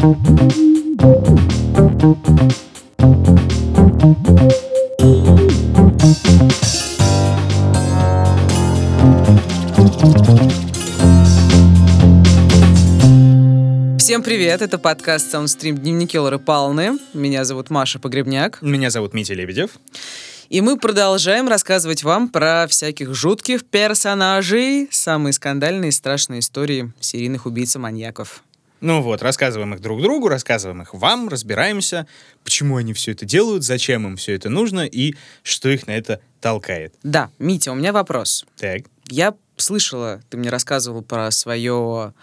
Всем привет, это подкаст Soundstream Дневники Лоры Палны. Меня зовут Маша Погребняк. Меня зовут Митя Лебедев. И мы продолжаем рассказывать вам про всяких жутких персонажей, самые скандальные и страшные истории серийных убийц и маньяков. Ну вот, рассказываем их друг другу, рассказываем их вам, разбираемся, почему они все это делают, зачем им все это нужно и что их на это толкает. Да, Митя, у меня вопрос. Так. Я слышала, ты мне рассказывал про свое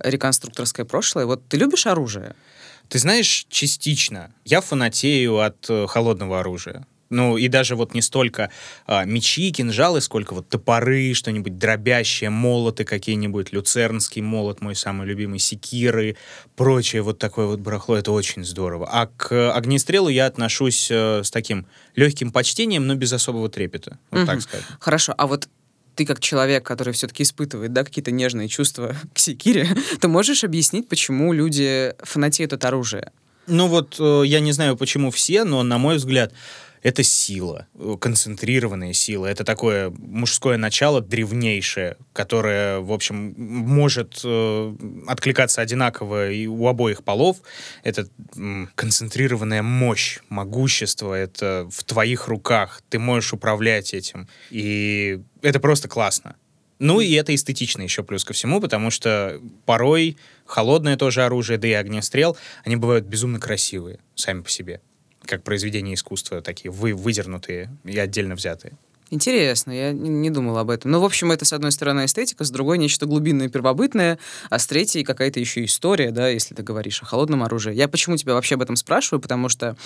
реконструкторское прошлое. Вот ты любишь оружие? Ты знаешь, частично. Я фанатею от э, холодного оружия. Ну, и даже вот не столько а, мечи, кинжалы, сколько вот топоры, что-нибудь дробящее, молоты какие-нибудь, люцернский молот, мой самый любимый, секиры, прочее вот такое вот барахло, это очень здорово. А к огнестрелу я отношусь э, с таким легким почтением, но без особого трепета, вот Мгм. так скажем. Хорошо, а вот ты как человек, который все-таки испытывает да, какие-то нежные чувства к секире, ты можешь объяснить, почему люди фанатеют от оружия? Ну вот, э, я не знаю, почему все, но, на мой взгляд, это сила, э, концентрированная сила. Это такое мужское начало древнейшее, которое, в общем, может э, откликаться одинаково и у обоих полов. Это м, концентрированная мощь, могущество. Это в твоих руках. Ты можешь управлять этим. И это просто классно. Ну и это эстетично еще плюс ко всему, потому что порой холодное тоже оружие, да и огнестрел, они бывают безумно красивые сами по себе. Как произведения искусства, такие вы, выдернутые и отдельно взятые. Интересно, я не, думала об этом. Ну, в общем, это, с одной стороны, эстетика, с другой нечто глубинное и первобытное, а с третьей какая-то еще история, да, если ты говоришь о холодном оружии. Я почему тебя вообще об этом спрашиваю? Потому что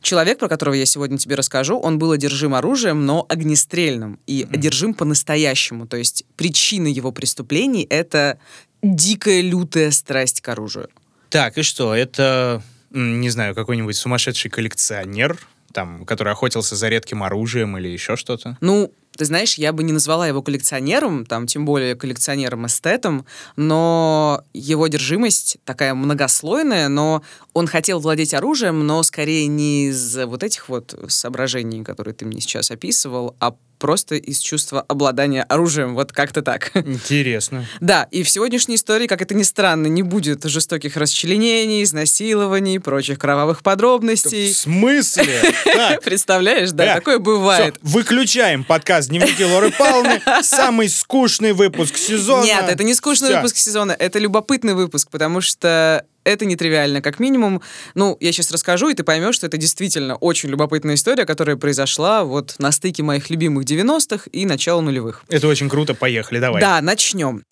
человек, про которого я сегодня тебе расскажу, он был одержим оружием, но огнестрельным, и одержим по-настоящему. То есть причина его преступлений — это дикая, лютая страсть к оружию. Так, и что? Это, не знаю, какой-нибудь сумасшедший коллекционер, там, который охотился за редким оружием или еще что-то? Ну, ты знаешь, я бы не назвала его коллекционером, там, тем более коллекционером-эстетом, но его одержимость такая многослойная, но он хотел владеть оружием, но скорее не из вот этих вот соображений, которые ты мне сейчас описывал, а просто из чувства обладания оружием, вот как-то так. Интересно. Да, и в сегодняшней истории, как это ни странно, не будет жестоких расчленений, изнасилований, прочих кровавых В подробностей. смысле? Так, Представляешь, да, такое бывает. выключаем подкаст «Дневники Лоры Павловны». Самый скучный выпуск сезона. Нет, это не скучный выпуск сезона, это любопытный выпуск, потому что это нетривиально, как минимум. Ну, я сейчас расскажу, и ты поймешь, что это действительно очень любопытная история, которая произошла вот на стыке моих любимых 90-х и начала нулевых. Это очень круто, поехали, давай. Да, начнем.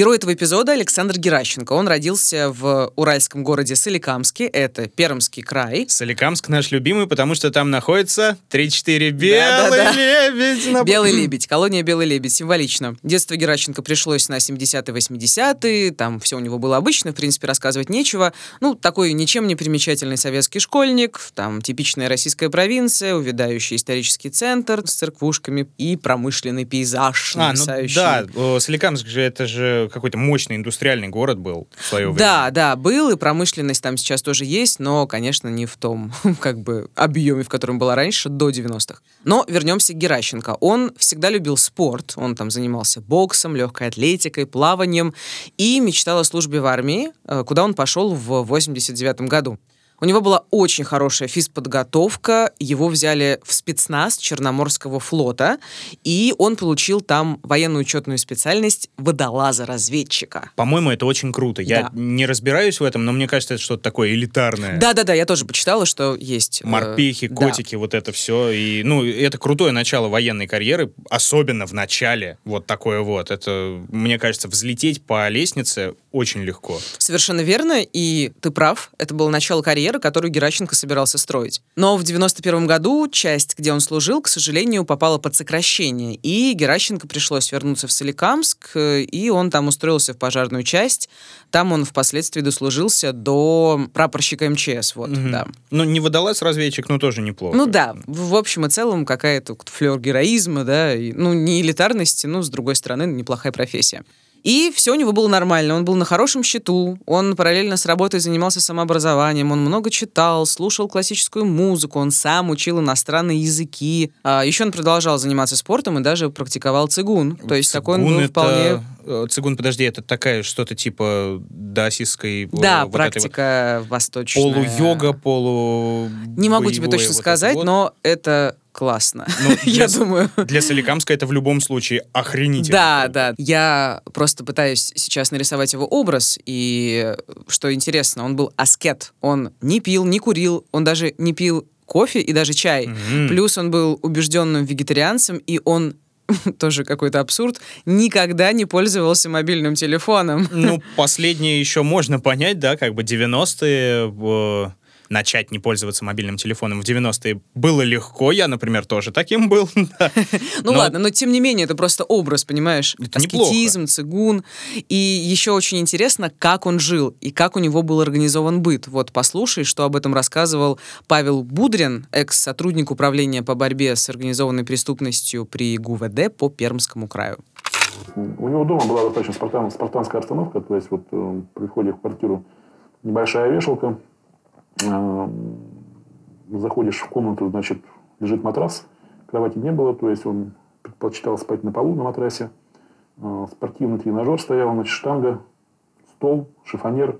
Герой этого эпизода Александр Геращенко. Он родился в уральском городе Соликамске, это Пермский край. Соликамск наш любимый, потому что там находится 3-4 белый Да-да-да. лебедь. на- Белый лебедь, колония Белый лебедь, символично. Детство Геращенко пришлось на 70-е, 80-е, там все у него было обычно, в принципе, рассказывать нечего. Ну, такой ничем не примечательный советский школьник, там типичная российская провинция, увядающий исторический центр с церквушками и промышленный пейзаж, А, ну да, Соликамск же это же какой-то мощный индустриальный город был в свое время. Да, да, был, и промышленность там сейчас тоже есть, но, конечно, не в том как бы объеме, в котором была раньше, до 90-х. Но вернемся к Геращенко. Он всегда любил спорт, он там занимался боксом, легкой атлетикой, плаванием и мечтал о службе в армии, э, куда он пошел в 89 году. У него была очень хорошая физподготовка, его взяли в спецназ Черноморского флота, и он получил там военную учетную специальность водолаза-разведчика. По-моему, это очень круто. Я Да. не разбираюсь в этом, но мне кажется, это что-то такое элитарное. Да-да-да, я тоже почитала, что есть. э, Морпехи, да. котики, вот это все. И, ну, это крутое начало военной карьеры, особенно в начале. Вот такое вот. Это, мне кажется, взлететь по лестнице очень легко. Совершенно верно, и ты прав. Это было начало карьеры, которую Геращенко собирался строить. Но в 91 году часть, где он служил, к сожалению, попала под сокращение, и Геращенко пришлось вернуться в Соликамск, и он там устроился в пожарную часть. Там он впоследствии дослужился до прапорщика МЧС, вот, Мгм. да. Ну, не водолаз-разведчик, но тоже неплохо. Ну да, в общем и целом какая-то флер героизма, да, и, ну не элитарности, но с другой стороны неплохая профессия. И все у него было нормально, он был на хорошем счету, он параллельно с работой занимался самообразованием, он много читал, слушал классическую музыку, он сам учил иностанные языки. А еще он продолжал заниматься спортом и даже практиковал цигун. То есть такой он Цигун был вполне... э, Цигун, подожди, это такая что-то типа даосистской... э, Да, вот этой вот практика восточная. Полу-йога, полу... Не могу тебе точно вот сказать, вот. но это классно. Ну, Я для- думаю. Для Соликамска это в любом случае охренительно. Да, да. Я просто пытаюсь сейчас нарисовать его образ, и что интересно, он был аскет. Он не пил, не курил, он даже не пил кофе и даже чай. Плюс он был убежденным вегетарианцем, и он тоже какой-то абсурд, никогда не пользовался мобильным телефоном. Ну, последнее еще можно понять, да, как бы 90-е, э, начать не пользоваться мобильным телефоном в 90-е было легко. Я, например, тоже таким был. Ну Но- ладно, но тем не менее, это просто образ, понимаешь? Аскетизм, цигун. И еще очень интересно, как он жил и как у него был организован быт. Вот послушай, что об этом рассказывал Павел Будрин, экс-сотрудник управления по борьбе с организованной преступностью при ГУВД по Пермскому краю. У него дома была достаточно спартан- спартанская обстановка, то есть вот э, при входе в квартиру небольшая вешалка, заходишь в комнату, значит, лежит матрас, кровати не было, то есть он предпочитал спать на полу на матрасе, Э, спортивный тренажер стоял, значит, штанга, стол, шифонер,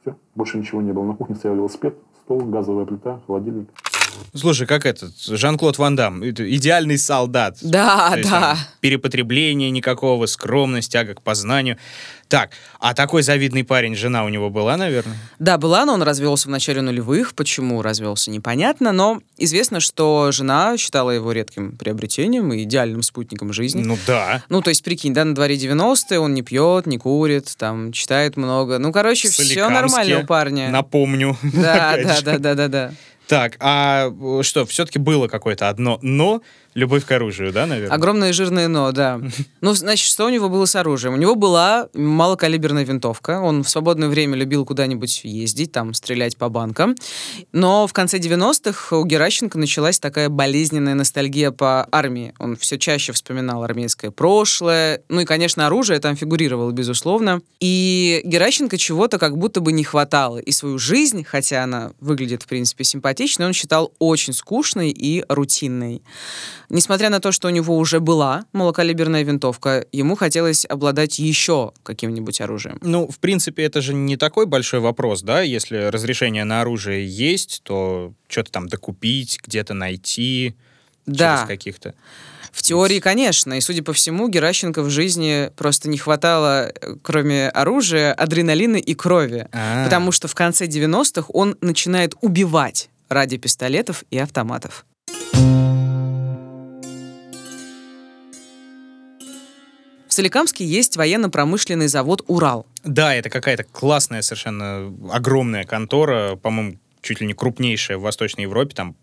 все, больше ничего не было. На кухне стоял велосипед, стол, газовая плита, холодильник. Слушай, как этот, Жан-Клод Ван Дам, идеальный солдат. Да, То есть да. там перепотребления никакого, скромность, тяга к познанию. Так, а такой завидный парень, жена у него была, наверное? Да, была, но он развелся в начале нулевых. Почему развелся, непонятно. Но известно, что жена считала его редким приобретением и идеальным спутником жизни. Ну да. Ну, то есть, прикинь, да, на дворе 90-е, он не пьет, не курит, там, читает много. Ну, короче, все нормально у парня. Напомню. Да, да, да, да, да, да. Так, а э, что, все-таки было какое-то одно «но», любовь к оружию, да, наверное? Огромное жирное но, да. Ну, значит, что у него было с оружием? У него была малокалиберная винтовка. Он в свободное время любил куда-нибудь ездить, там, стрелять по банкам. Но в конце 90-х у Геращенко началась такая болезненная ностальгия по армии. Он все чаще вспоминал армейское прошлое. Ну и, конечно, оружие там фигурировало, безусловно. И Геращенко чего-то как будто бы не хватало. И свою жизнь, хотя она выглядит, в принципе, симпатичной, он считал очень скучной и рутинной. Несмотря на то, что у него уже была малокалиберная винтовка, ему хотелось обладать еще каким-нибудь оружием. Ну, в принципе, это же не такой большой вопрос, да? Если разрешение на оружие есть, то что-то там докупить, где-то найти Да. через каких-то... В теории, конечно. И, судя по всему, Геращенко в жизни просто не хватало, э, кроме оружия, адреналина и крови. А. Потому что в конце 90-х он начинает убивать ради пистолетов и автоматов. В Соликамске есть военно-промышленный завод «Урал». Да, это какая-то классная совершенно огромная контора, по-моему, чуть ли не крупнейшая в Восточной Европе. Там,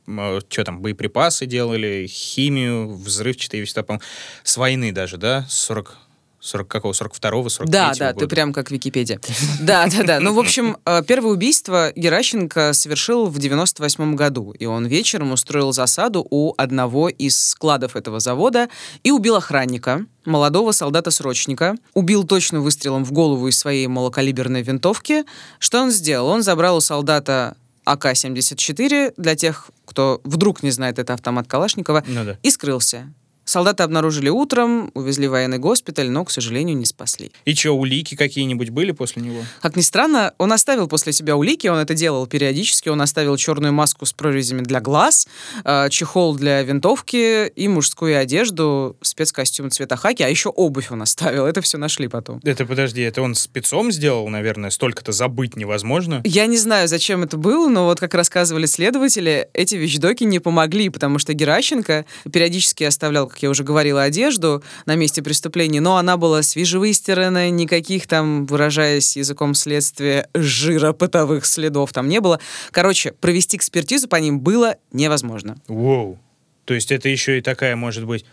что там, боеприпасы делали, химию, взрывчатые вещества, по-моему, с войны даже, да? С 40... 40 какого? 42-го, 43-го Да, да, ты прям как Википедия. Да, да, да. Ну, в общем, э, первое убийство Геращенко совершил в 98 году, и он вечером устроил засаду у одного из складов этого завода и убил охранника, молодого солдата-срочника, убил точно выстрелом в голову из своей малокалиберной винтовки. Что он сделал? Он забрал у солдата АК-74, для тех, кто вдруг не знает, это автомат Калашникова, Ну да. и скрылся. Солдата обнаружили утром, увезли в военный госпиталь, но, к сожалению, не спасли. И что, улики какие-нибудь были после него? Как ни странно, он оставил после себя улики, он это делал периодически, он оставил черную маску с прорезями для глаз, э, чехол для винтовки и мужскую одежду, спецкостюм цвета хаки, а еще обувь он оставил, это все нашли потом. Это, подожди, это он спецом сделал, наверное? Столько-то забыть невозможно. Я не знаю, зачем это было, но вот как рассказывали следователи, эти вещдоки не помогли, потому что Геращенко периодически оставлял как я уже говорила, одежду на месте преступления, но она была свежевыстиранная, никаких там, выражаясь языком следствия, жира бытовых следов там не было. Короче, провести экспертизу по ним было невозможно. Воу. То есть это еще и такая, может быть,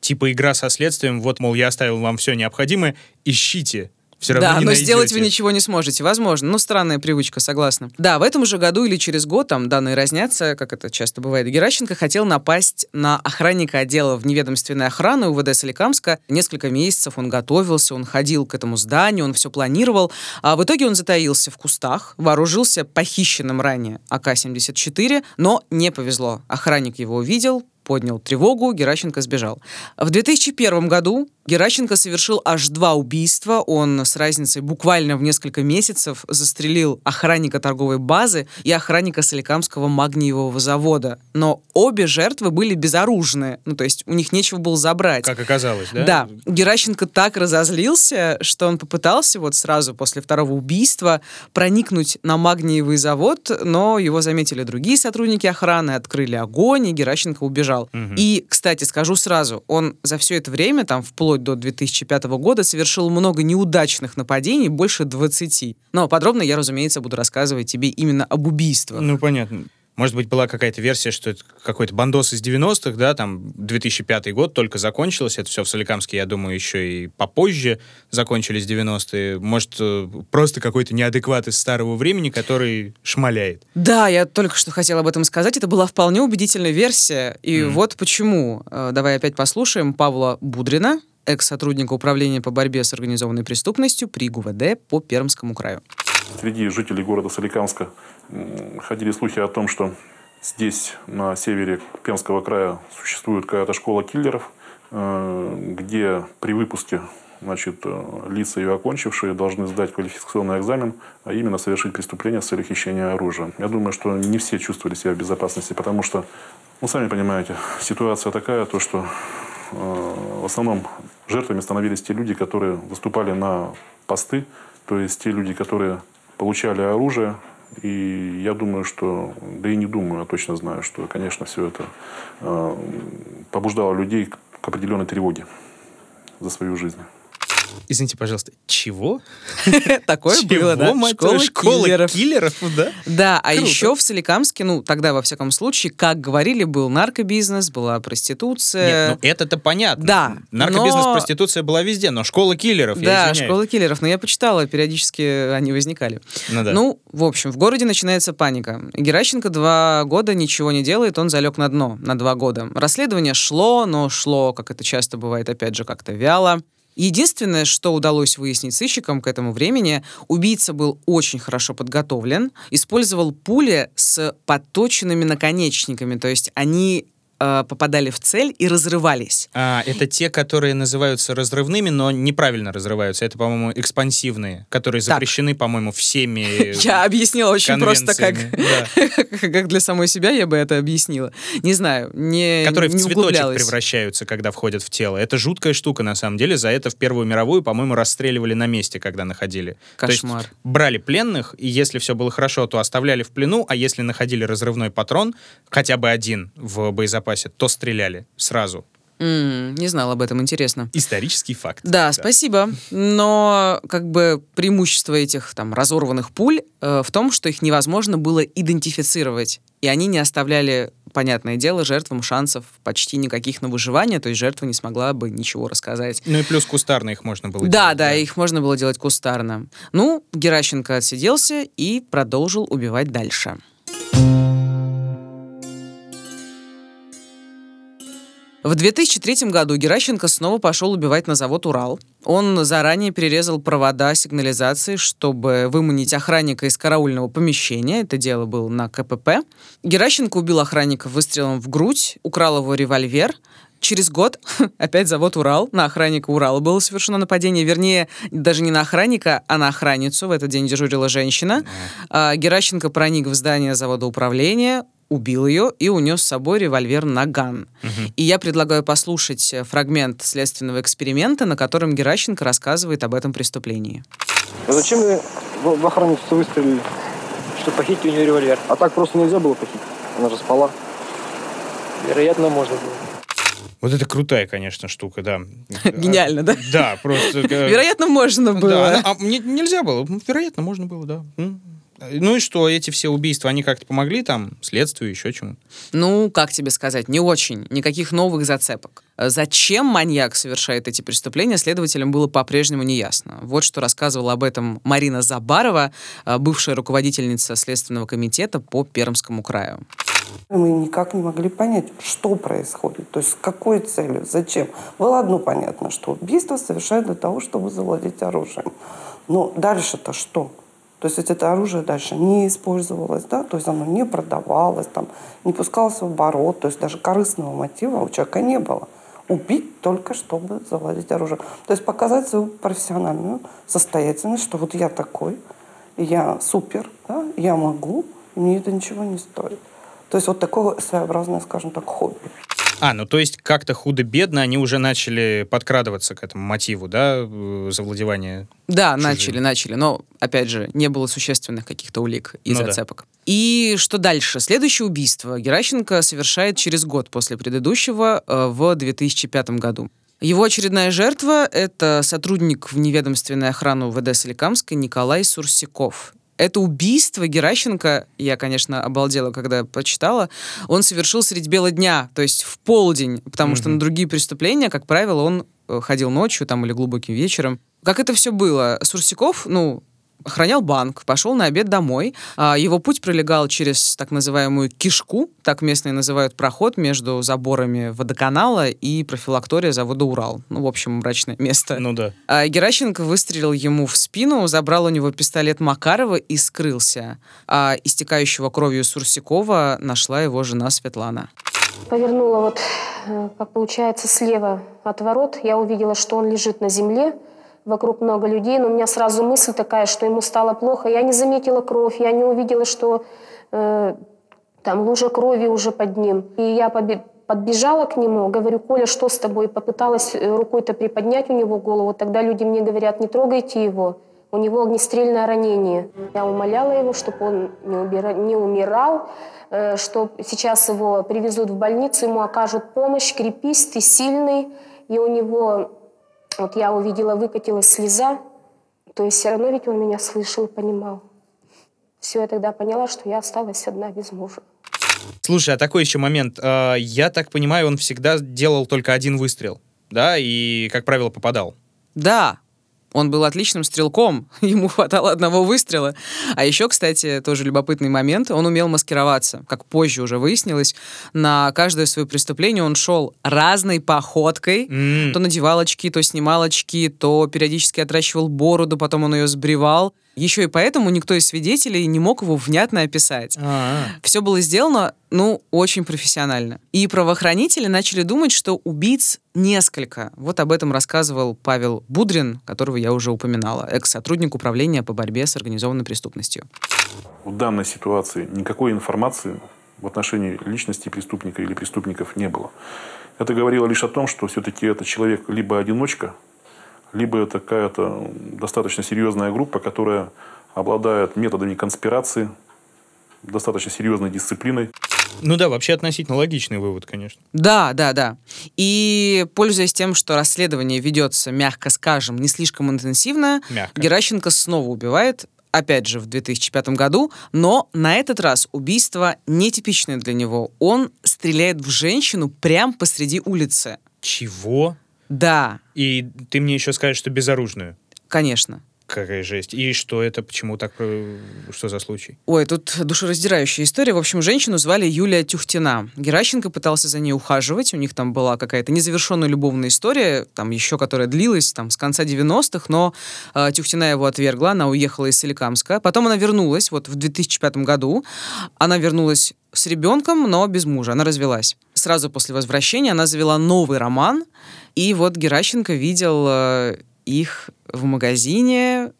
типа игра со следствием, вот, мол, я оставил вам все необходимое, ищите. Все равно да, не но найдете. сделать вы ничего не сможете, возможно. Ну, странная привычка, согласна. Да, в этом же году или через год, там данные разнятся, как это часто бывает, Геращенко хотел напасть на охранника отдела в неведомственной охраны УВД Соликамска. Несколько месяцев он готовился, он ходил к этому зданию, он все планировал. А в итоге он затаился в кустах, вооружился похищенным ранее АК-74, но не повезло. Охранник его увидел, поднял тревогу, Геращенко сбежал. В 2001 году Геращенко совершил аж два убийства. Он с разницей буквально в несколько месяцев застрелил охранника торговой базы и охранника Соликамского магниевого завода. Но обе жертвы были безоружные. Ну, то есть у них нечего было забрать. Как оказалось, да? Да. Геращенко так разозлился, что он попытался вот сразу после второго убийства проникнуть на магниевый завод, но его заметили другие сотрудники охраны, открыли огонь, и Геращенко убежал. Мгм. И, кстати, скажу сразу, он за все это время, там, вплоть до 2005 года, совершил много неудачных нападений, больше 20. Но подробно я, разумеется, буду рассказывать тебе именно об убийствах. Ну, понятно. Может быть, была какая-то версия, что это какой-то бандос из 90-х, да, там 2005 год только закончилось, это все в Соликамске, я думаю, еще и попозже закончились 90-е. Может, э, просто какой-то неадекват из старого времени, который шмаляет. Да, я только что хотела об этом сказать. Это была вполне убедительная версия. И Мгм. вот почему. Э, Давай опять послушаем Павла Будрина, экс-сотрудника управления по борьбе с организованной преступностью при ГУВД по Пермскому краю. Среди жителей города Соликамска ходили слухи о том, что здесь, на севере Пермского края, существует какая-то школа киллеров, э, где при выпуске значит, э, лица ее окончившие должны сдать квалификационный экзамен, а именно совершить преступление с целью хищения оружия. Я думаю, что не все чувствовали себя в безопасности, потому что, ну, сами понимаете, ситуация такая, то, что э, в основном жертвами становились те люди, которые выступали на посты, то есть те люди, которые получали оружие. И я думаю, что, да и не думаю, а точно знаю, что, конечно, все это э, побуждало людей к определенной тревоге за свою жизнь. Извините, пожалуйста, чего? Такое было, да? Школа киллеров. киллеров, да? Да, а еще в Соликамске, ну, тогда, во всяком случае, как говорили, был наркобизнес, была проституция. Нет, ну это-то понятно. да, Наркобизнес, проституция была везде, но школа киллеров, Да, школа киллеров. Но я почитала, периодически они возникали. Ну да. Ну, в общем, в городе начинается паника. Геращенко два года ничего не делает, он залег на дно на два года. Расследование шло, но шло, как это часто бывает, опять же, как-то вяло. Единственное, что удалось выяснить сыщикам к этому времени, убийца был очень хорошо подготовлен, использовал пули с подточенными наконечниками, то есть они э, попадали в цель и разрывались. А, это те, которые называются разрывными, но неправильно разрываются. Это, по-моему, экспансивные, которые Так. запрещены, по-моему, всеми Я объяснила очень просто, как, как для самой себя я бы это объяснила. Не знаю, не которые в цветочек превращаются, когда входят в тело. Это жуткая штука, на самом деле. За это в Первую мировую, по-моему, расстреливали на месте, когда находили. То есть Кошмар. брали пленных, и если все было хорошо, то оставляли в плену, а если находили разрывной патрон, хотя бы один в боезапасе, то стреляли сразу. М, не знала об этом, интересно. Исторический факт. Да, спасибо. Но как бы преимущество этих там разорванных пуль э, в том, что их невозможно было идентифицировать. И они не оставляли, понятное дело, жертвам шансов почти никаких на выживание, то есть жертва не смогла бы ничего рассказать. Ну и плюс кустарно их можно было Да, делать, да, их можно было делать кустарно. Ну, Геращенко отсиделся и продолжил убивать дальше. В 2003 году Геращенко снова пошел убивать на завод «Урал». Он заранее перерезал провода сигнализации, чтобы выманить охранника из караульного помещения. Это дело было на КПП. Геращенко убил охранника выстрелом в грудь, украл его револьвер. Через год опять завод «Урал». На охранника «Урала» было совершено нападение. Вернее, даже не на охранника, а на охранницу. В этот день дежурила женщина. А, Геращенко проник в здание завода управления, убил ее и унес с собой револьвер «Наган». И я предлагаю послушать э, фрагмент следственного эксперимента, на котором Геращенко рассказывает об этом преступлении. А зачем вы в, в охранницу выстрелили? Чтобы похитить у нее револьвер. А так просто нельзя было похитить. Она же спала. Вероятно, можно было. Вот это крутая, конечно, штука, да. Гениально, да? Да, просто... э, Вероятно, можно Да, было. а мне нельзя было. Вероятно, можно было, да. Ну и что, эти все убийства, они как-то помогли там следствию, еще чему? Ну, как тебе сказать, не очень. Никаких новых зацепок. Зачем маньяк совершает эти преступления, следователям было по-прежнему неясно. Вот что рассказывала об этом Марина Забарова, э, бывшая руководительница Следственного комитета по Пермскому краю. Мы никак не могли понять, что происходит, то есть с какой целью, зачем. Было одно понятно, что убийство совершают для того, чтобы завладеть оружием. Но дальше-то что? То есть это оружие дальше не использовалось, да, то есть оно не продавалось, там, не пускалось в оборот, то есть даже корыстного мотива у человека не было. Убить только, чтобы завладеть оружием. То есть показать свою профессиональную состоятельность, что вот я такой, я супер, да, я могу, мне это ничего не стоит. То есть вот такое своеобразное, скажем так, хобби. А, ну то есть как-то худо-бедно они уже начали подкрадываться к этому мотиву, да, э, завладевания. Да, Чужим. начали, начали. Но, опять же, не было существенных каких-то улик и Ну да. зацепок. И что дальше? Следующее убийство Геращенко совершает через год после предыдущего, э, в 2005 году. Его очередная жертва — это сотрудник в неведомственной охраны УВД Соликамска Николай Сурсиков. Это убийство Геращенко, я, конечно, обалдела, когда прочитала, он совершил средь бела дня, то есть в полдень, потому что Мгм. на другие преступления, как правило, он э, ходил ночью там или глубоким вечером. Как это все было? Сурсиков, ну, охранял банк, пошел на обед домой. А, Его путь пролегал через так называемую кишку, так местные называют проход между заборами водоканала и профилактория завода «Урал». Ну, в общем, мрачное место. Ну да. А Геращенко выстрелил ему в спину, забрал у него пистолет Макарова и скрылся. А истекающего кровью Сурсикова нашла его жена Светлана. Повернула вот, э, как получается, слева от ворот. Я увидела, что он лежит на земле. Вокруг много людей, но у меня сразу мысль такая, что ему стало плохо. Я не заметила кровь, я не увидела, что э, там лужа крови уже под ним. И я подбежала к нему, говорю, Коля, что с тобой? Попыталась э, рукой-то приподнять у него голову. Тогда люди мне говорят, не трогайте его, у него огнестрельное ранение. Я умоляла его, чтобы он не, убира- не умирал, э, что сейчас его привезут в больницу, ему окажут помощь, крепись, ты сильный. И у него, вот я увидела, выкатилась слеза, то есть все равно ведь он меня слышал и понимал. Все, я тогда поняла, что я осталась одна без мужа. Слушай, а такой еще момент. А, Я так понимаю, он всегда делал только один выстрел, да, и, как правило, попадал. Да, он был отличным стрелком, ему хватало одного выстрела. А еще, кстати, тоже любопытный момент, он умел маскироваться. Как позже уже выяснилось, на каждое свое преступление он шел разной походкой. М, То надевал очки, то снимал очки, то периодически отращивал бороду, потом он ее сбривал. Еще и поэтому никто из свидетелей не мог его внятно описать. а, Все было сделано, ну, очень профессионально. И правоохранители начали думать, что убийц несколько. Вот об этом рассказывал Павел Будрин, которого я уже упоминала, экс-сотрудник управления по борьбе с организованной преступностью. В данной ситуации никакой информации в отношении личности преступника или преступников не было. Это говорило лишь о том, что все-таки это человек либо одиночка, либо это какая-то достаточно серьезная группа, которая обладает методами конспирации, достаточно серьезной дисциплиной. Ну да, вообще относительно логичный вывод, конечно. Да, да, да. И пользуясь тем, что расследование ведется, мягко скажем, не слишком интенсивно, Мягко. Геращенко снова убивает, опять же, в 2005 году, но на этот раз убийство нетипичное для него. Он стреляет в женщину прямо посреди улицы. Чего? Да, И ты мне еще скажешь, что безоружную. конечно. Какая жесть. И что это? Почему так? э, Что за случай? Ой, тут душераздирающая история. В общем, женщину звали Юлия Тюхтина. Геращенко пытался за ней ухаживать. У них там была какая-то незавершенная любовная история, там еще которая длилась там с конца 90-х, но э, Тюхтина его отвергла, она уехала из Соликамска. Потом она вернулась, вот в 2005 году. Она вернулась с ребенком, но без мужа. Она развелась. Сразу после возвращения она завела новый роман, и вот Геращенко видел э, их в магазине,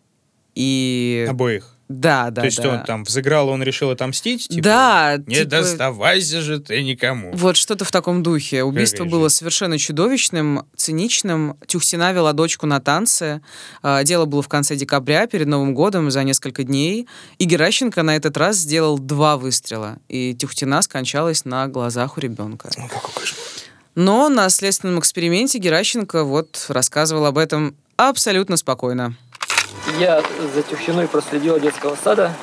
и... Обоих. Да, да, То есть да. он там взыграл, он решил отомстить? Типа, да, Не типа, доставайся же ты никому. Вот что-то в таком духе. Убийство Какая было совершенно чудовищным, циничным. Тюхтина вела дочку на танцы. А, Дело было в конце декабря, перед Новым годом, за несколько дней. И Геращенко на этот раз сделал два выстрела. И Тюхтина скончалась на глазах у ребенка. Ну, какой кошмар. Но на следственном эксперименте Геращенко вот рассказывал об этом абсолютно спокойно. Я за Тюхиной проследила детского сада.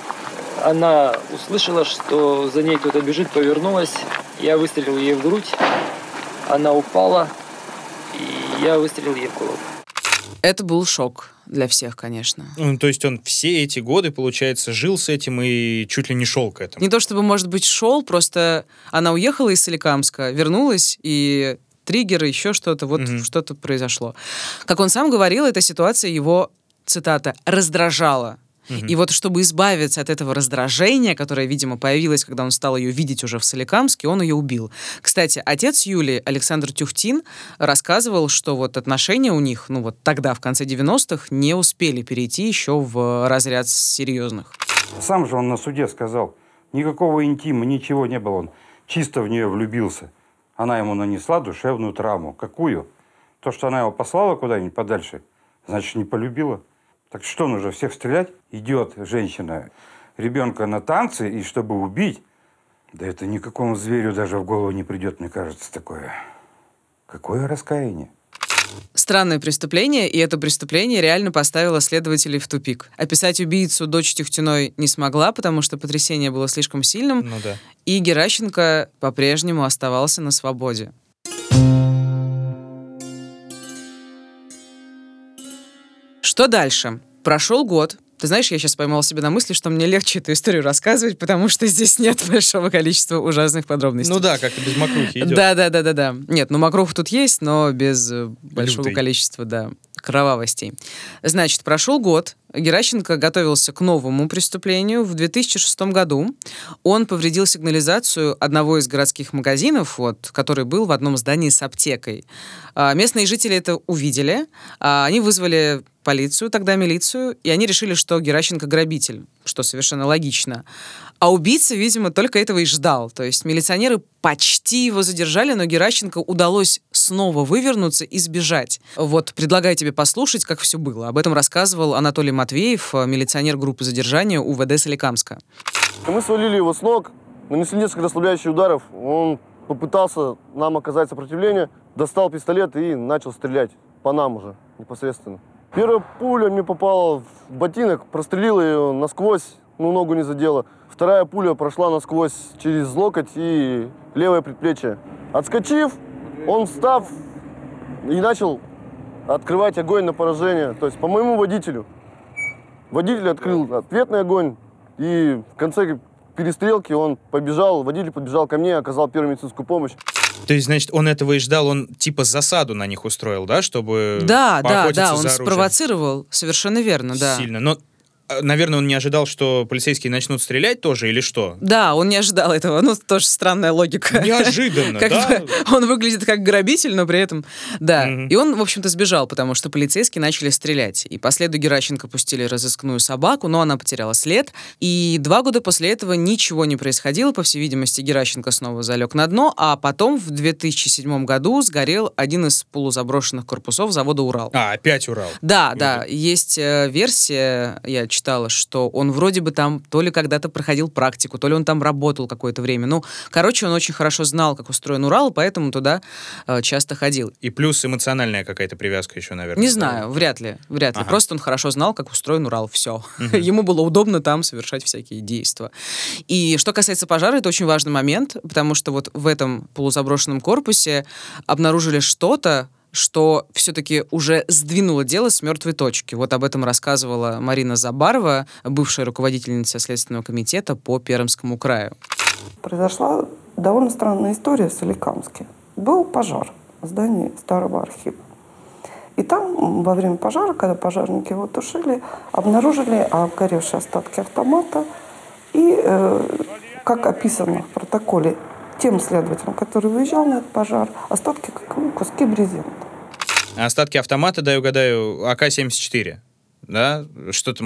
Она услышала, что за ней кто-то бежит, повернулась. Я выстрелил ей в грудь. Она упала, и я выстрелил ей в голову. Это был шок для всех, конечно. Ну, то есть он все эти годы, получается, жил с этим и чуть ли не шел к этому. Не то чтобы, может быть, шел, просто она уехала из Соликамска, вернулась, и триггеры, еще что-то, вот Мгм. что-то произошло. Как он сам говорил, эта ситуация его, цитата, раздражала. Мгм. И вот чтобы избавиться от этого раздражения, которое, видимо, появилось, когда он стал ее видеть уже в Соликамске, он ее убил. Кстати, отец Юли, Александр Тюхтин, рассказывал, что вот отношения у них, ну вот тогда, в конце 90-х, не успели перейти еще в разряд серьезных. Сам же он на суде сказал, никакого интима, ничего не было. Он чисто в нее влюбился. Она ему нанесла душевную травму. Какую? То, что она его послала куда-нибудь подальше, значит, не полюбила. Так что, нужно всех стрелять? Идет женщина, ребенка на танцы, и чтобы убить, да это никакому зверю даже в голову не придет, мне кажется, такое. Какое раскаяние? Странное преступление, и это преступление реально поставило следователей в тупик. Описать убийцу дочь Тюхтиной не смогла, потому что потрясение было слишком сильным, Ну да. и Геращенко по-прежнему оставался на свободе. Что дальше? Прошел год. Ты знаешь, я сейчас поймал себя на мысли, что мне легче эту историю рассказывать, потому что здесь нет большого количества ужасных подробностей. Ну да, как-то без макрухи идет. Да, да, да, да, да. Нет, ну макрох тут есть, но без э, большого Лютый. количества, да, кровавостей. Значит, прошел год. Геращенко готовился к новому преступлению. В 2006 году он повредил сигнализацию одного из городских магазинов, вот, который был в одном здании с аптекой. А, Местные жители это увидели. а, Они вызвали полицию, тогда милицию, и они решили, что Геращенко грабитель, что совершенно логично. А убийца, видимо, только этого и ждал. То есть милиционеры почти его задержали, но Геращенко удалось снова вывернуться и сбежать. Вот предлагаю тебе послушать, как все было. Об этом рассказывал Анатолий Матвеев, милиционер группы задержания УВД Соликамска. Мы свалили его с ног, нанесли несколько расслабляющих ударов. Он попытался нам оказать сопротивление, достал пистолет и начал стрелять по нам уже непосредственно. Первая пуля мне попала в ботинок, прострелила ее насквозь, ну ногу не задела. Вторая пуля прошла насквозь через локоть и левое предплечье. Отскочив, он встав и начал открывать огонь на поражение, то есть по моему водителю. Водитель открыл ответный огонь, и в конце перестрелки он побежал, водитель подбежал ко мне, оказал первую медицинскую помощь. То есть, значит, он этого и ждал, он типа засаду на них устроил, да, чтобы Да, да, да, он оружием? спровоцировал, совершенно верно, да. Сильно. Но, наверное, он не ожидал, что полицейские начнут стрелять тоже, или что? Да, он не ожидал этого. Ну, тоже странная логика. Неожиданно, Как да? бы он выглядит как грабитель, но при этом... Да. Мгм. И он, в общем-то, сбежал, потому что полицейские начали стрелять. И по следу Геращенко пустили разыскную собаку, но она потеряла след. И два года после этого ничего не происходило. По всей видимости, Геращенко снова залег на дно, а потом в 2007 году сгорел один из полузаброшенных корпусов завода «Урал». А, опять Урал. Да, да, есть э, версия, я читала, что он вроде бы там то ли когда-то проходил практику, то ли он там работал какое-то время. Ну, короче, он очень хорошо знал, как устроен Урал, поэтому туда э, часто ходил. И плюс эмоциональная какая-то привязка еще, наверное. Не знаю, вряд ли, вряд ли. Ага. Просто он хорошо знал, как устроен Урал, все. Ему было удобно там совершать всякие действия. И что касается пожара, это очень важный момент, потому что вот в этом полузаброшенном корпусе обнаружили что-то, что все-таки уже сдвинуло дело с мертвой точки. Вот об этом рассказывала Марина Забарова, бывшая руководительница Следственного комитета по Пермскому краю. Произошла довольно странная история в Соликамске. Был пожар в здании старого архива. И там во время пожара, когда пожарники его тушили, обнаружили обгоревшие остатки автомата. И, э, как описано в протоколе тем следователем, который выезжал на этот пожар, остатки как ну, куски брезента. Остатки автомата, дай угадаю, АК-74. Да? Что-то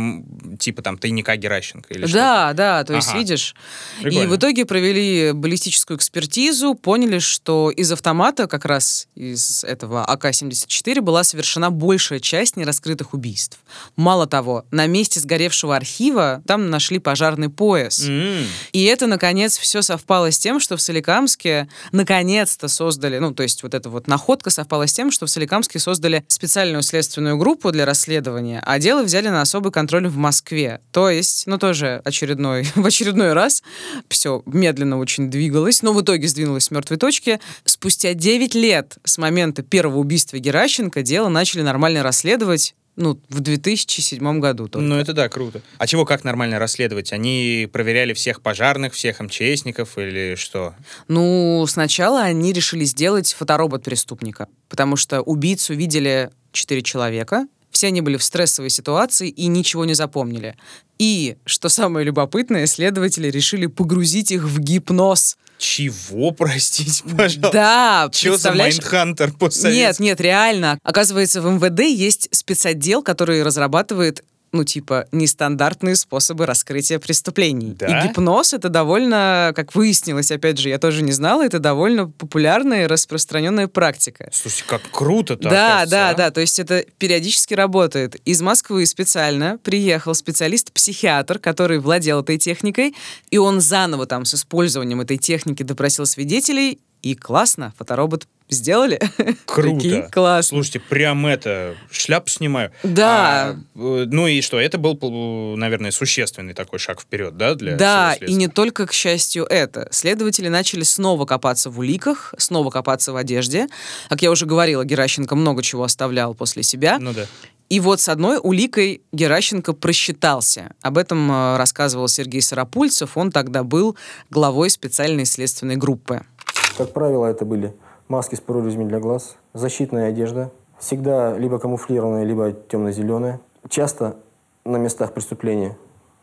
типа там тайника Геращенко или что Да, да, то есть, Ага. видишь. И Прикольно. в итоге провели баллистическую экспертизу, поняли, что из автомата, как раз из этого АК-74, была совершена большая часть нераскрытых убийств. Мало того, на месте сгоревшего архива там нашли пожарный пояс. М, И это, наконец, все совпало с тем, что в Соликамске наконец-то создали, ну, то есть вот эта вот находка совпала с тем, что в Соликамске создали специальную следственную группу для расследования, а дело взяли на особый контроль в Москве. То есть, ну, тоже очередной, в очередной раз все медленно очень двигалось, но в итоге сдвинулось с мертвой точки. Спустя 9 лет с момента первого убийства Геращенко дело начали нормально расследовать, ну, в 2007 году только. Ну, это да, круто. А чего, как нормально расследовать? Они проверяли всех пожарных, всех МЧСников или что? Ну, сначала они решили сделать фоторобот преступника, потому что убийцу видели четыре человека, все они были в стрессовой ситуации и ничего не запомнили. И, что самое любопытное, следователи решили погрузить их в гипноз. Чего, простите, пожалуйста? Да, Че за? Майндхантер по Нет, нет, реально. Оказывается, в МВД есть спецотдел, который разрабатывает ну, типа, нестандартные способы раскрытия преступлений. Да? И гипноз — это довольно, как выяснилось, опять же, я тоже не знала, это довольно популярная и распространенная практика. Слушайте, как круто-то, Да, да, а? да, то есть это периодически работает. Из Москвы специально приехал специалист-психиатр, который владел этой техникой, и он заново там с использованием этой техники допросил свидетелей, и классно, фоторобот сделали. Круто. Прикинь, классно. Слушайте, прям это, шляпу снимаю. Да. А, э, ну и что, это был, наверное, существенный такой шаг вперед, да, для Да, и не только, к счастью, это. Следователи начали снова копаться в уликах, снова копаться в одежде. Как я уже говорила, Геращенко много чего оставлял после себя. Ну да. И вот с одной уликой Геращенко просчитался. Об этом э, рассказывал Сергей Сарапульцев. Он тогда был главой специальной следственной группы. Как правило, это были маски с прорезями для глаз, защитная одежда, всегда либо камуфлированная, либо темно-зеленая. Часто на местах преступления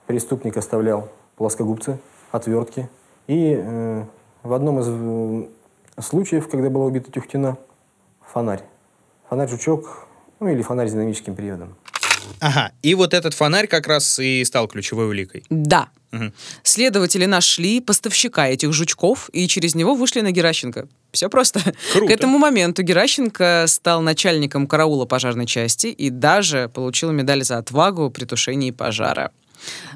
преступник оставлял плоскогубцы, отвертки. И э, в одном из э, случаев, когда была убита Тюхтина, фонарь. Фонарь-жучок, ну или фонарь с динамическим приводом. Ага, и вот этот фонарь как раз и стал ключевой уликой. Да. Следователи нашли поставщика этих жучков и через него вышли на Геращенко. Все просто. Круто. К этому моменту Геращенко стал начальником караула пожарной части и даже получил медаль за отвагу при тушении пожара.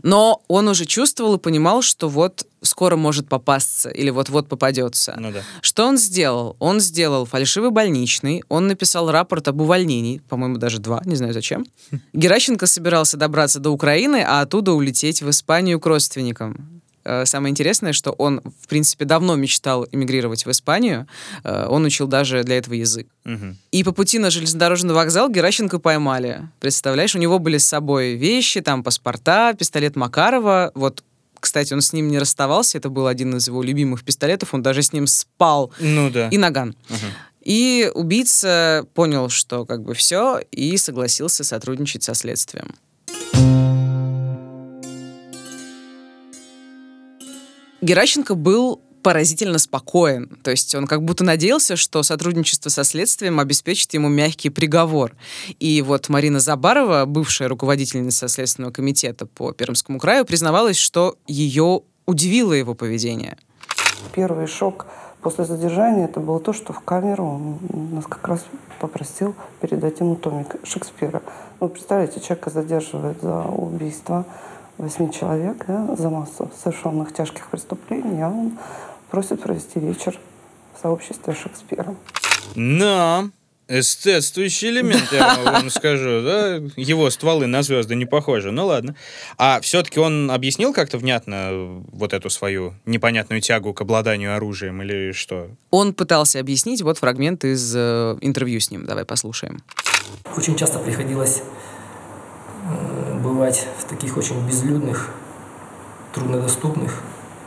Но он уже чувствовал и понимал, что вот скоро может попасться или вот-вот попадется. Ну да. Что он сделал? Он сделал фальшивый больничный, он написал рапорт об увольнении, по-моему, даже два, не знаю зачем. Геращенко собирался добраться до Украины, а оттуда улететь в Испанию к родственникам. Э, Самое интересное, что он, в принципе, давно мечтал эмигрировать в Испанию. Э, Он учил даже для этого язык. Мгм. И по пути на железнодорожный вокзал Геращенко поймали. Представляешь, у него были с собой вещи, там паспорта, пистолет Макарова. Вот, кстати, он с ним не расставался. Это был один из его любимых пистолетов. Он даже с ним спал. Ну да. И наган. Мгм. И убийца понял, что как бы все, и согласился сотрудничать со следствием. Геращенко был поразительно спокоен. То есть он как будто надеялся, что сотрудничество со следствием обеспечит ему мягкий приговор. И вот Марина Забарова, бывшая руководительница Следственного комитета по Пермскому краю, признавалась, что ее удивило его поведение. Первый шок после задержания это было то, что в камеру он нас как раз попросил передать ему томик Шекспира. Ну, представляете, человека задерживают за убийство восьми человек, да, за массу совершенных тяжких преступлений, а он просит провести вечер в сообществе Шекспира. Да, эстетствующий элемент, я вам скажу, да? Его стволы на звезды не похожи, ну ладно. А все-таки он объяснил как-то внятно вот эту свою непонятную тягу к обладанию оружием или что? Он пытался объяснить, вот фрагмент из э, интервью с ним. Давай послушаем. Очень часто приходилось бывать в таких очень безлюдных, труднодоступных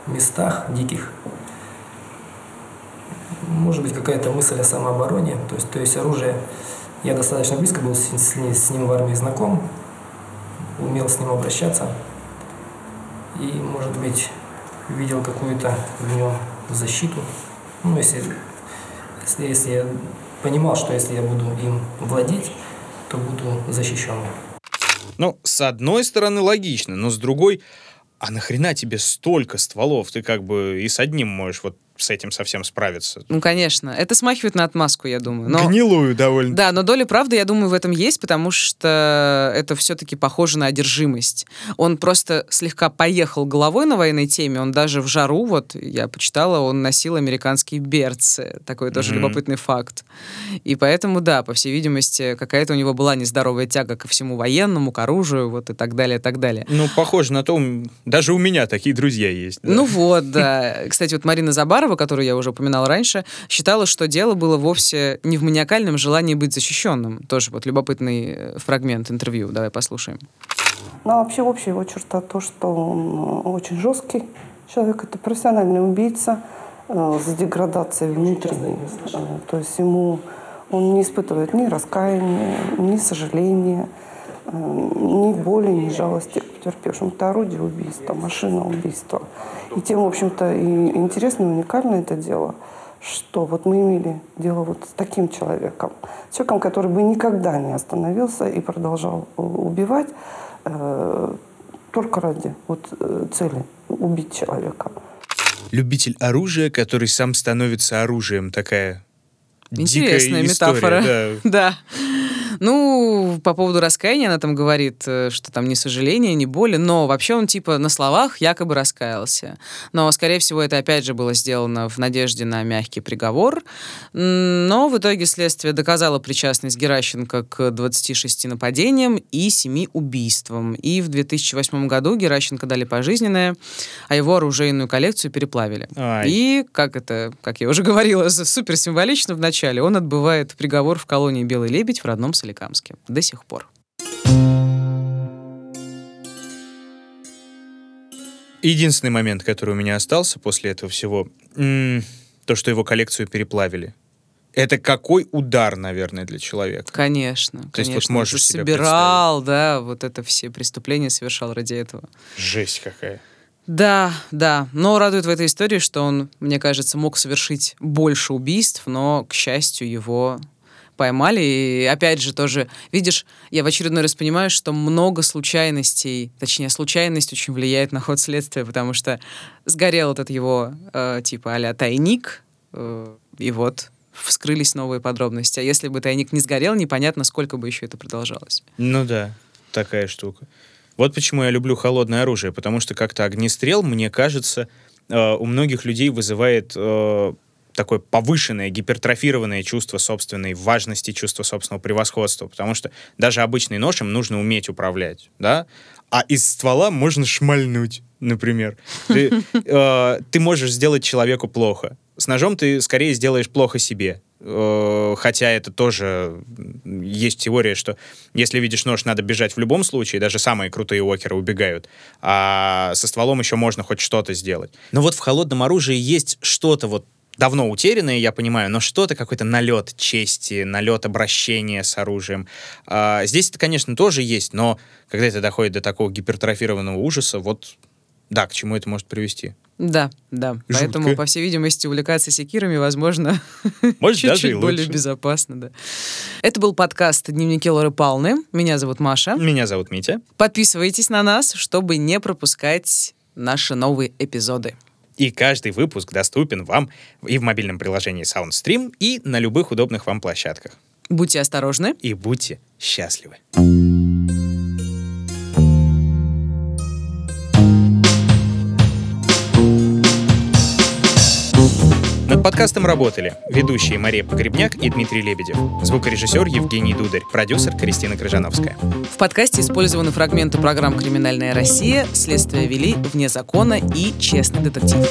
местах, диких. Может быть, какая-то мысль о самообороне. То есть, то есть оружие... Я достаточно близко был с, с с ним в армии знаком, умел с ним обращаться. И, может быть, видел какую-то в нем защиту. Ну, если, если, если я понимал, что если я буду им владеть, то буду защищенным. Ну, с одной стороны, логично, но с другой, а нахрена тебе столько стволов? Ты как бы и с одним можешь вот с этим совсем справиться. Ну, конечно. Это смахивает на отмазку, я думаю. Но... Гнилую довольно. Да, но доля правды, я думаю, в этом есть, потому что это все-таки похоже на одержимость. Он просто слегка поехал головой на военной теме. Он даже в жару, вот я почитала, он носил американские берцы. Такой тоже Мгм. любопытный факт. И поэтому, да, по всей видимости, какая-то у него была нездоровая тяга ко всему военному, к оружию, вот и так далее, и так далее. Ну, похоже на то, даже у меня такие друзья есть. да. Ну вот, да. Кстати, вот Марина Забарова, которую я уже упоминала раньше, считала, что дело было вовсе не в маниакальном желании быть защищенным. Тоже вот любопытный э, фрагмент интервью. Давай послушаем. Ну, а вообще общая его черта то, что он э, очень жесткий человек, это профессиональный убийца э, с деградацией внутренней. Э, То есть ему он не испытывает ни раскаяния, ни сожаления, ни боли, ни жалости к потерпевшим. Это орудие убийства, машина убийства. И тем, в общем-то, и интересно и уникально это дело, что вот мы имели дело вот с таким человеком. Человеком, который бы никогда не остановился и продолжал убивать э, только ради вот, э, цели убить человека. Любитель оружия, который сам становится оружием. Такая Интересная дикая история, метафора. да. Да. Ну, по поводу раскаяния она там говорит, э, что там ни сожаления, ни боли, но вообще он типа на словах якобы раскаялся. Но, скорее всего, это опять же было сделано в надежде на мягкий приговор. Но в итоге следствие доказало причастность Геращенко к 26 нападениям и 7 убийствам. И в 2008 году Геращенко дали пожизненное, а его оружейную коллекцию переплавили. Ай. И, как это, как я уже говорила, супер символично в начале, он отбывает приговор в колонии «Белый лебедь» в родном Соликамске. До сих пор. Единственный момент, который у меня остался после этого всего, то, что его коллекцию переплавили. Это какой удар, наверное, для человека. Конечно. То есть вот конечно. можешь Ты собирал, да, вот это все преступления совершал ради этого. Жесть какая. Да, да. Но радует в этой истории, что он, мне кажется, мог совершить больше убийств, но, к счастью, его поймали. И опять же тоже, видишь, я в очередной раз понимаю, что много случайностей, точнее, случайность очень влияет на ход следствия, потому что сгорел этот его, э, типа, а тайник, э, и вот вскрылись новые подробности. А если бы тайник не сгорел, непонятно, сколько бы еще это продолжалось. Ну да, такая штука. Вот почему я люблю холодное оружие, потому что как-то огнестрел, мне кажется, э, у многих людей вызывает э, такое повышенное, гипертрофированное чувство собственной важности, чувство собственного превосходства, потому что даже обычный ножем нужно уметь управлять, да, а из ствола можно шмальнуть, например. Ты, э, ты можешь сделать человеку плохо. С ножом ты скорее сделаешь плохо себе. Э, Хотя это тоже есть теория, что если видишь нож, надо бежать в любом случае, даже самые крутые океры убегают, а со стволом еще можно хоть что-то сделать. Но вот в холодном оружии есть что-то вот давно утерянное, я понимаю, но что-то, какой-то налет чести, налет обращения с оружием. А, здесь это, конечно, тоже есть, но когда это доходит до такого гипертрофированного ужаса, вот да, к чему это может привести. Да, да. Жутко. Поэтому, по всей видимости, увлекаться секирами, возможно, чуть-чуть более безопасно, да. Это был подкаст «Дневники Лоры Палны». Меня зовут Маша. Меня зовут Митя. Подписывайтесь на нас, чтобы не пропускать наши новые эпизоды. И каждый выпуск доступен вам и в мобильном приложении SoundStream, и на любых удобных вам площадках. Будьте осторожны. И будьте счастливы. Подкастом работали ведущие Мария Погребняк и Дмитрий Лебедев, звукорежиссер Евгений Дударь, продюсер Кристина Крыжановская. В подкасте использованы фрагменты программ «Криминальная Россия», «Следствие вели», «Вне закона» и «Честный детектив».